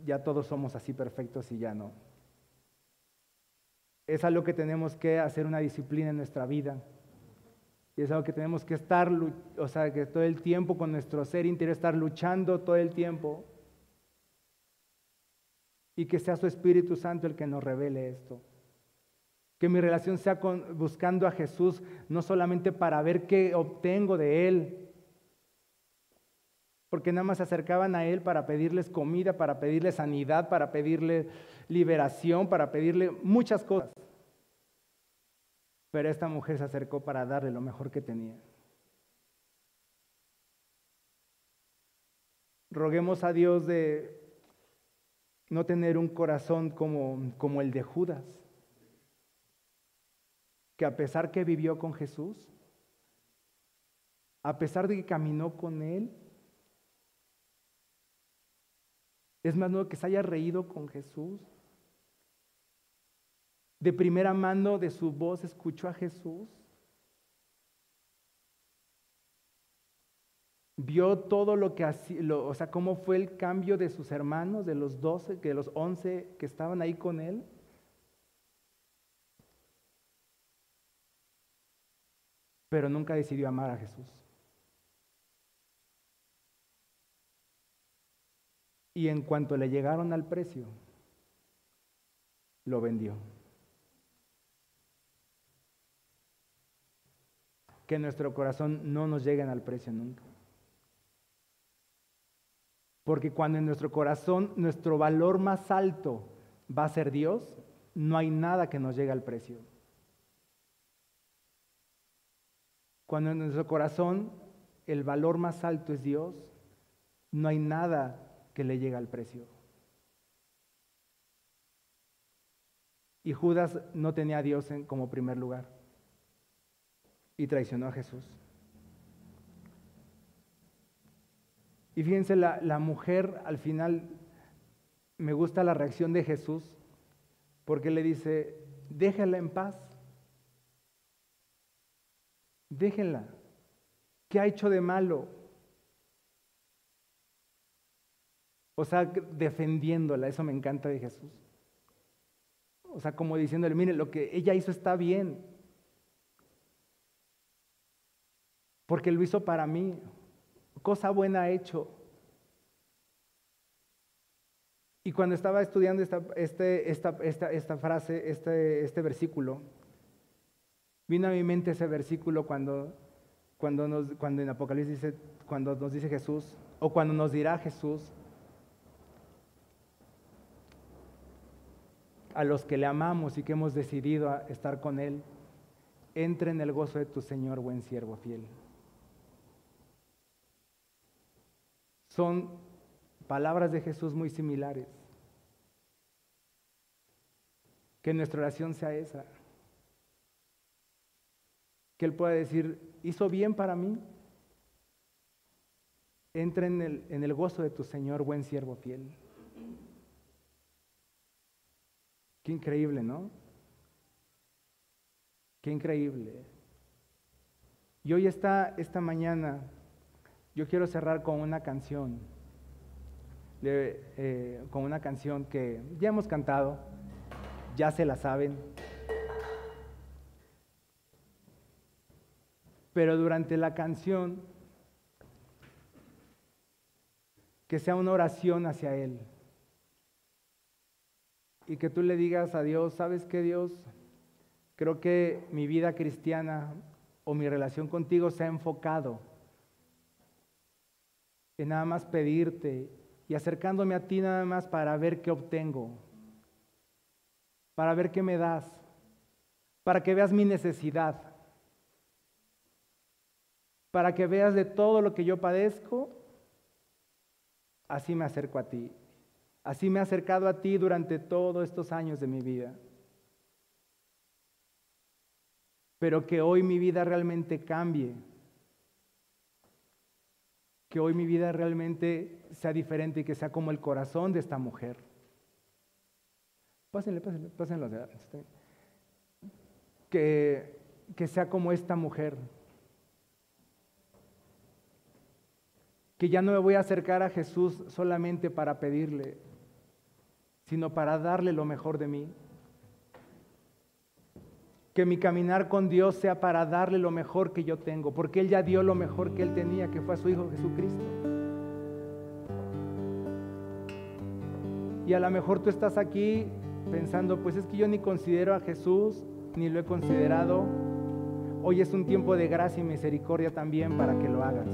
ya todos somos así perfectos y ya no. Es algo que tenemos que hacer una disciplina en nuestra vida. Y es algo que tenemos que estar, o sea, que todo el tiempo con nuestro ser interior, estar luchando todo el tiempo. Y que sea su Espíritu Santo el que nos revele esto. Que mi relación sea con, buscando a Jesús, no solamente para ver qué obtengo de Él, porque nada más se acercaban a Él para pedirles comida, para pedirle sanidad, para pedirle liberación, para pedirle muchas cosas. Pero esta mujer se acercó para darle lo mejor que tenía. Roguemos a Dios de no tener un corazón como, como el de Judas, que a pesar que vivió con Jesús, a pesar de que caminó con Él, es más nuevo que se haya reído con Jesús. De primera mano de su voz escuchó a Jesús. Vio todo lo que hacía, o sea, cómo fue el cambio de sus hermanos, de los doce, de los once que estaban ahí con él. Pero nunca decidió amar a Jesús. Y en cuanto le llegaron al precio, lo vendió. Que nuestro corazón no nos lleguen al precio nunca. Porque cuando en nuestro corazón nuestro valor más alto va a ser Dios, no hay nada que nos llegue al precio. Cuando en nuestro corazón el valor más alto es Dios, no hay nada que le llega al precio. Y Judas no tenía a Dios en, como primer lugar y traicionó a Jesús. Y fíjense, la, la mujer al final, me gusta la reacción de Jesús, porque le dice, déjela en paz, déjenla, ¿qué ha hecho de malo? O sea, defendiéndola, eso me encanta de Jesús. O sea, como diciéndole, mire, lo que ella hizo está bien. Porque lo hizo para mí. Cosa buena ha hecho. Y cuando estaba estudiando esta, este, frase, este, este versículo, vino a mi mente ese versículo cuando, cuando en Apocalipsis dice, cuando nos dice Jesús, o cuando nos dirá Jesús, a los que le amamos y que hemos decidido estar con Él, entre en el gozo de tu Señor, buen siervo fiel. Son palabras de Jesús muy similares. Que nuestra oración sea esa. Que Él pueda decir, hizo bien para mí. Entre en el, en el gozo de tu Señor, buen siervo fiel. Increíble, ¿no? Qué increíble. Y hoy está esta mañana, yo quiero cerrar con una canción, eh, con una canción que ya hemos cantado, ya se la saben, pero durante la canción, que sea una oración hacia Él y que tú le digas a Dios, ¿sabes qué Dios? Creo que mi vida cristiana o mi relación contigo se ha enfocado en nada más pedirte y acercándome a ti nada más para ver qué obtengo, para ver qué me das, para que veas mi necesidad, para que veas de todo lo que yo padezco, así me acerco a ti. Así me he acercado a ti durante todos estos años de mi vida. Pero que hoy mi vida realmente cambie. Que hoy mi vida realmente sea diferente y que sea como el corazón de esta mujer. Pásenle, pásenle, pásenlo. Que, que sea como esta mujer. Que ya no me voy a acercar a Jesús solamente para pedirle, sino para darle lo mejor de mí. Que mi caminar con Dios sea para darle lo mejor que yo tengo, porque Él ya dio lo mejor que Él tenía, que fue a su Hijo Jesucristo. Y a lo mejor tú estás aquí pensando, pues es que yo ni considero a Jesús, ni lo he considerado. Hoy es un tiempo de gracia y misericordia también para que lo hagas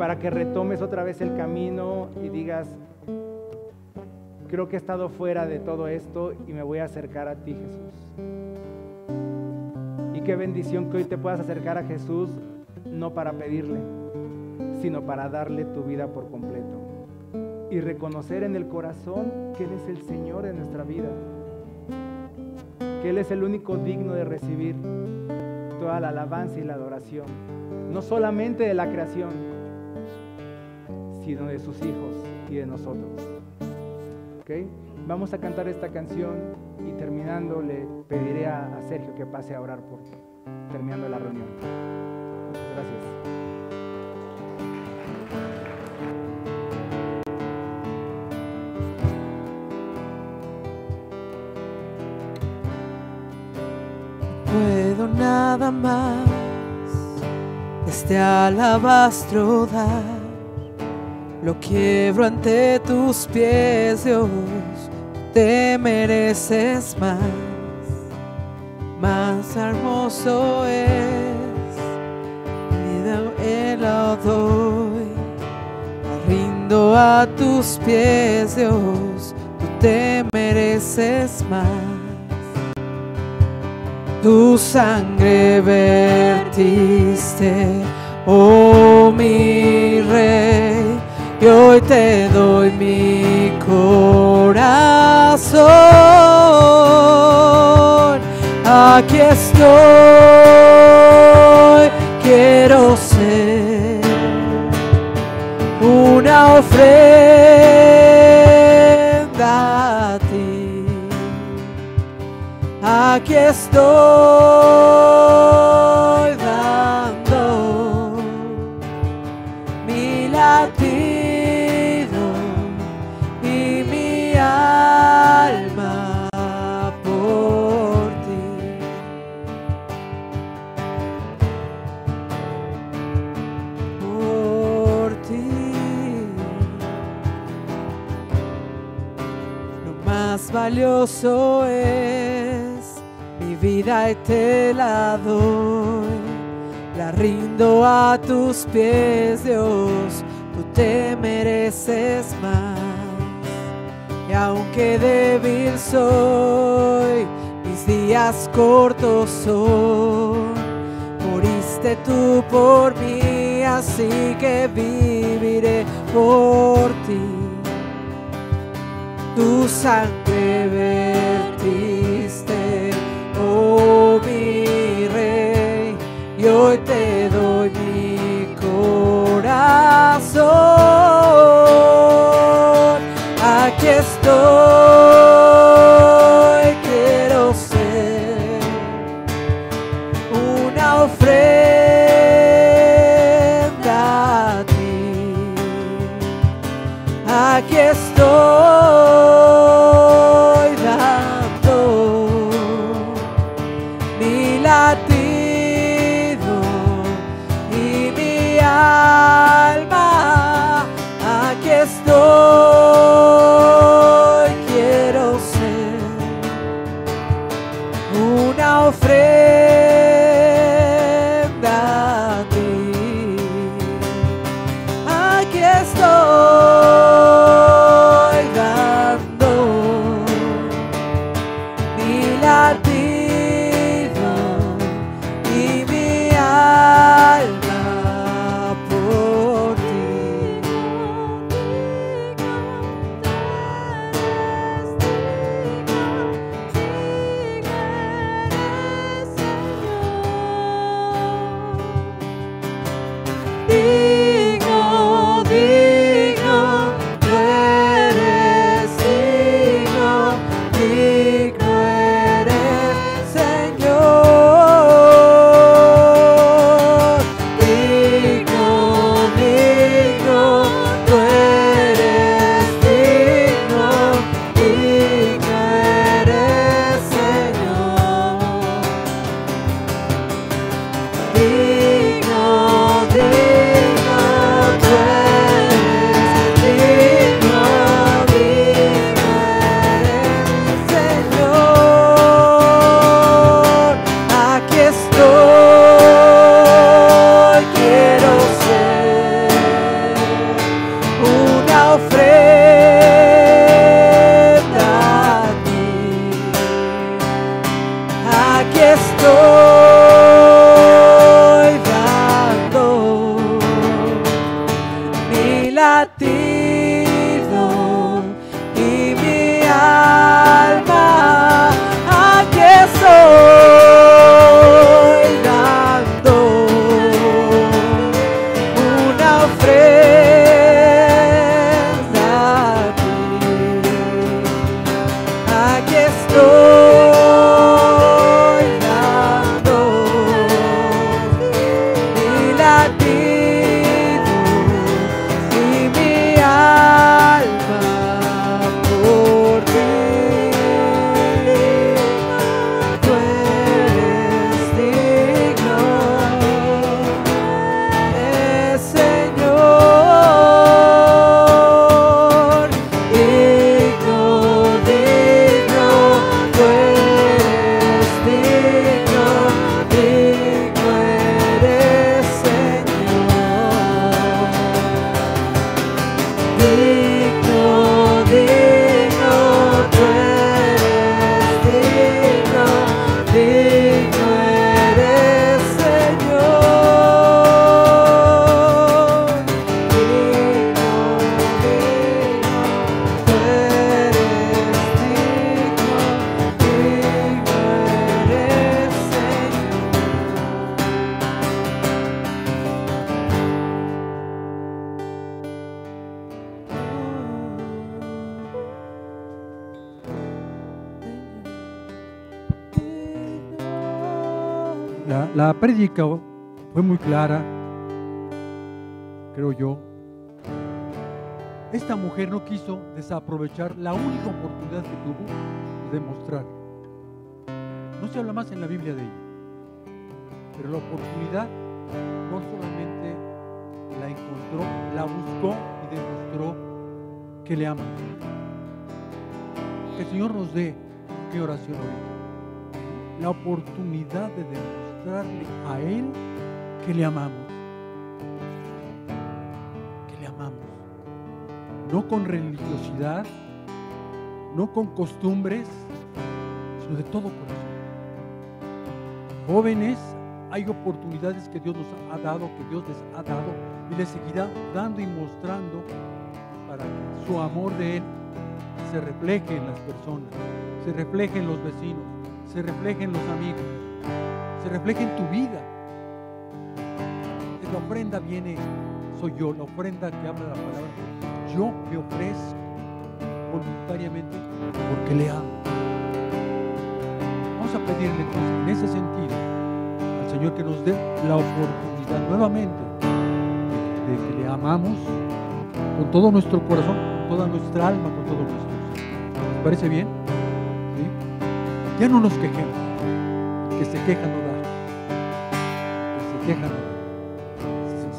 para que retomes otra vez el camino y digas, creo que he estado fuera de todo esto y me voy a acercar a ti, Jesús. Y qué bendición que hoy te puedas acercar a Jesús, no para pedirle, sino para darle tu vida por completo. Y reconocer en el corazón que Él es el Señor de nuestra vida. Que Él es el único digno de recibir toda la alabanza y la adoración. No solamente de la creación, sino de sus hijos y de nosotros. Vamos a cantar esta canción y terminando le pediré a, Sergio que pase a orar por terminando la reunión. Muchas gracias. puedo nada más este alabastro dar. Lo quiebro ante tus pies, Dios, te mereces más. Más hermoso es, y lo doy. Rindo a tus pies, Dios, tú te mereces más. Tu sangre vertiste, oh mi rey, y hoy te doy mi corazón. Aquí estoy, quiero ser una ofrenda aquí estoy valioso es vida y te la doy. La rindo a tus pies, Dios, tú te mereces más. Y aunque débil soy, mis días cortos son, moriste tú por mí, así que viviré por ti. Tu sangre oh hoy te doy mi corazón. Aquí estoy, quiero ser una ofrenda creo yo. Esta mujer no quiso desaprovechar la única oportunidad que tuvo de demostrar. No se habla más en la Biblia de ella, pero la oportunidad no solamente la encontró, la buscó y demostró que le ama. Que el Señor nos dé, qué oración hoy, la oportunidad de demostrarle a Él que le amamos. No con religiosidad, no con costumbres, sino de todo corazón. Jóvenes, hay oportunidades que Dios nos ha dado, que Dios les ha dado y les seguirá dando y mostrando para que su amor de Él se refleje en las personas, se refleje en los vecinos, se refleje en los amigos, se refleje en tu vida. La ofrenda viene, soy yo, la ofrenda que habla la palabra. Yo me ofrezco voluntariamente porque le amo. Vamos a pedirle entonces en ese sentido al Señor que nos dé la oportunidad nuevamente de, que le amamos con todo nuestro corazón, con toda nuestra alma, con todo nuestro. ¿Les parece bien? ¿Sí? Ya no nos quejemos. Que se queja no da. Que se queja no da.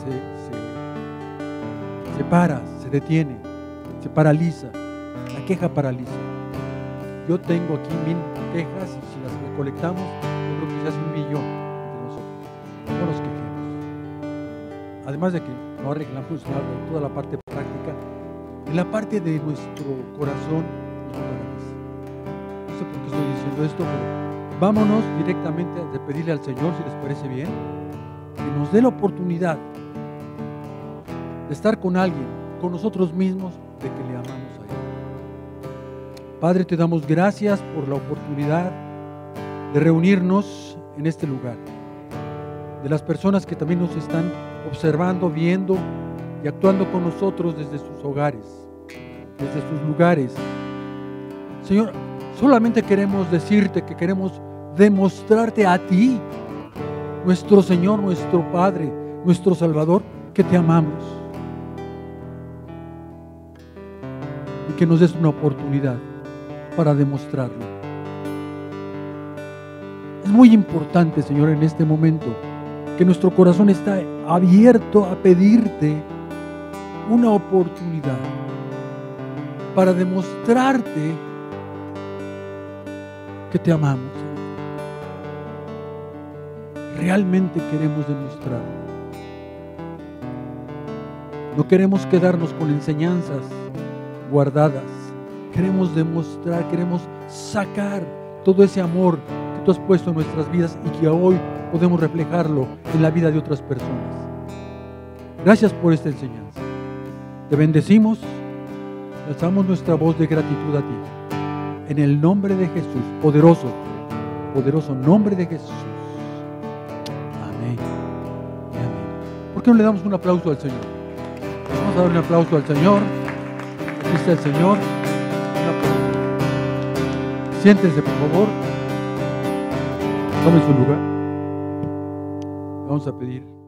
Se, se detiene, se paraliza. La queja paraliza. Yo tengo aquí mil quejas y si las recolectamos, yo creo que se hace un millón de nosotros. No nos quejemos. Además de que no arreglamos nada, toda la parte práctica, en la parte de nuestro corazón nos más. No sé por qué estoy diciendo esto, pero vámonos directamente a pedirle al Señor, si les parece bien, que nos dé la oportunidad de estar con alguien, con nosotros mismos, de que le amamos a Él. Padre, te damos gracias por la oportunidad de reunirnos en este lugar, de las personas que también nos están observando, viendo y actuando con nosotros desde sus hogares, desde sus lugares. Señor, solamente queremos decirte que queremos demostrarte a ti, nuestro Señor, nuestro Padre, nuestro Salvador, que te amamos. Que nos des una oportunidad para demostrarlo. Es muy importante, Señor, en este momento, que nuestro corazón está abierto a pedirte una oportunidad para demostrarte que te amamos. Realmente queremos demostrarlo. No queremos quedarnos con enseñanzas guardadas. Queremos demostrar, queremos sacar todo ese amor que tú has puesto en nuestras vidas y que hoy podemos reflejarlo en la vida de otras personas. Gracias por esta enseñanza. Te bendecimos, alzamos nuestra voz de gratitud a ti. En el nombre de Jesús, poderoso, poderoso nombre de Jesús. Amén. amén. ¿Por qué no le damos un aplauso al Señor? Vamos a dar un aplauso al Señor. Está el Señor. Un aplauso. Siéntense, por favor. Tomen su lugar. Vamos a pedir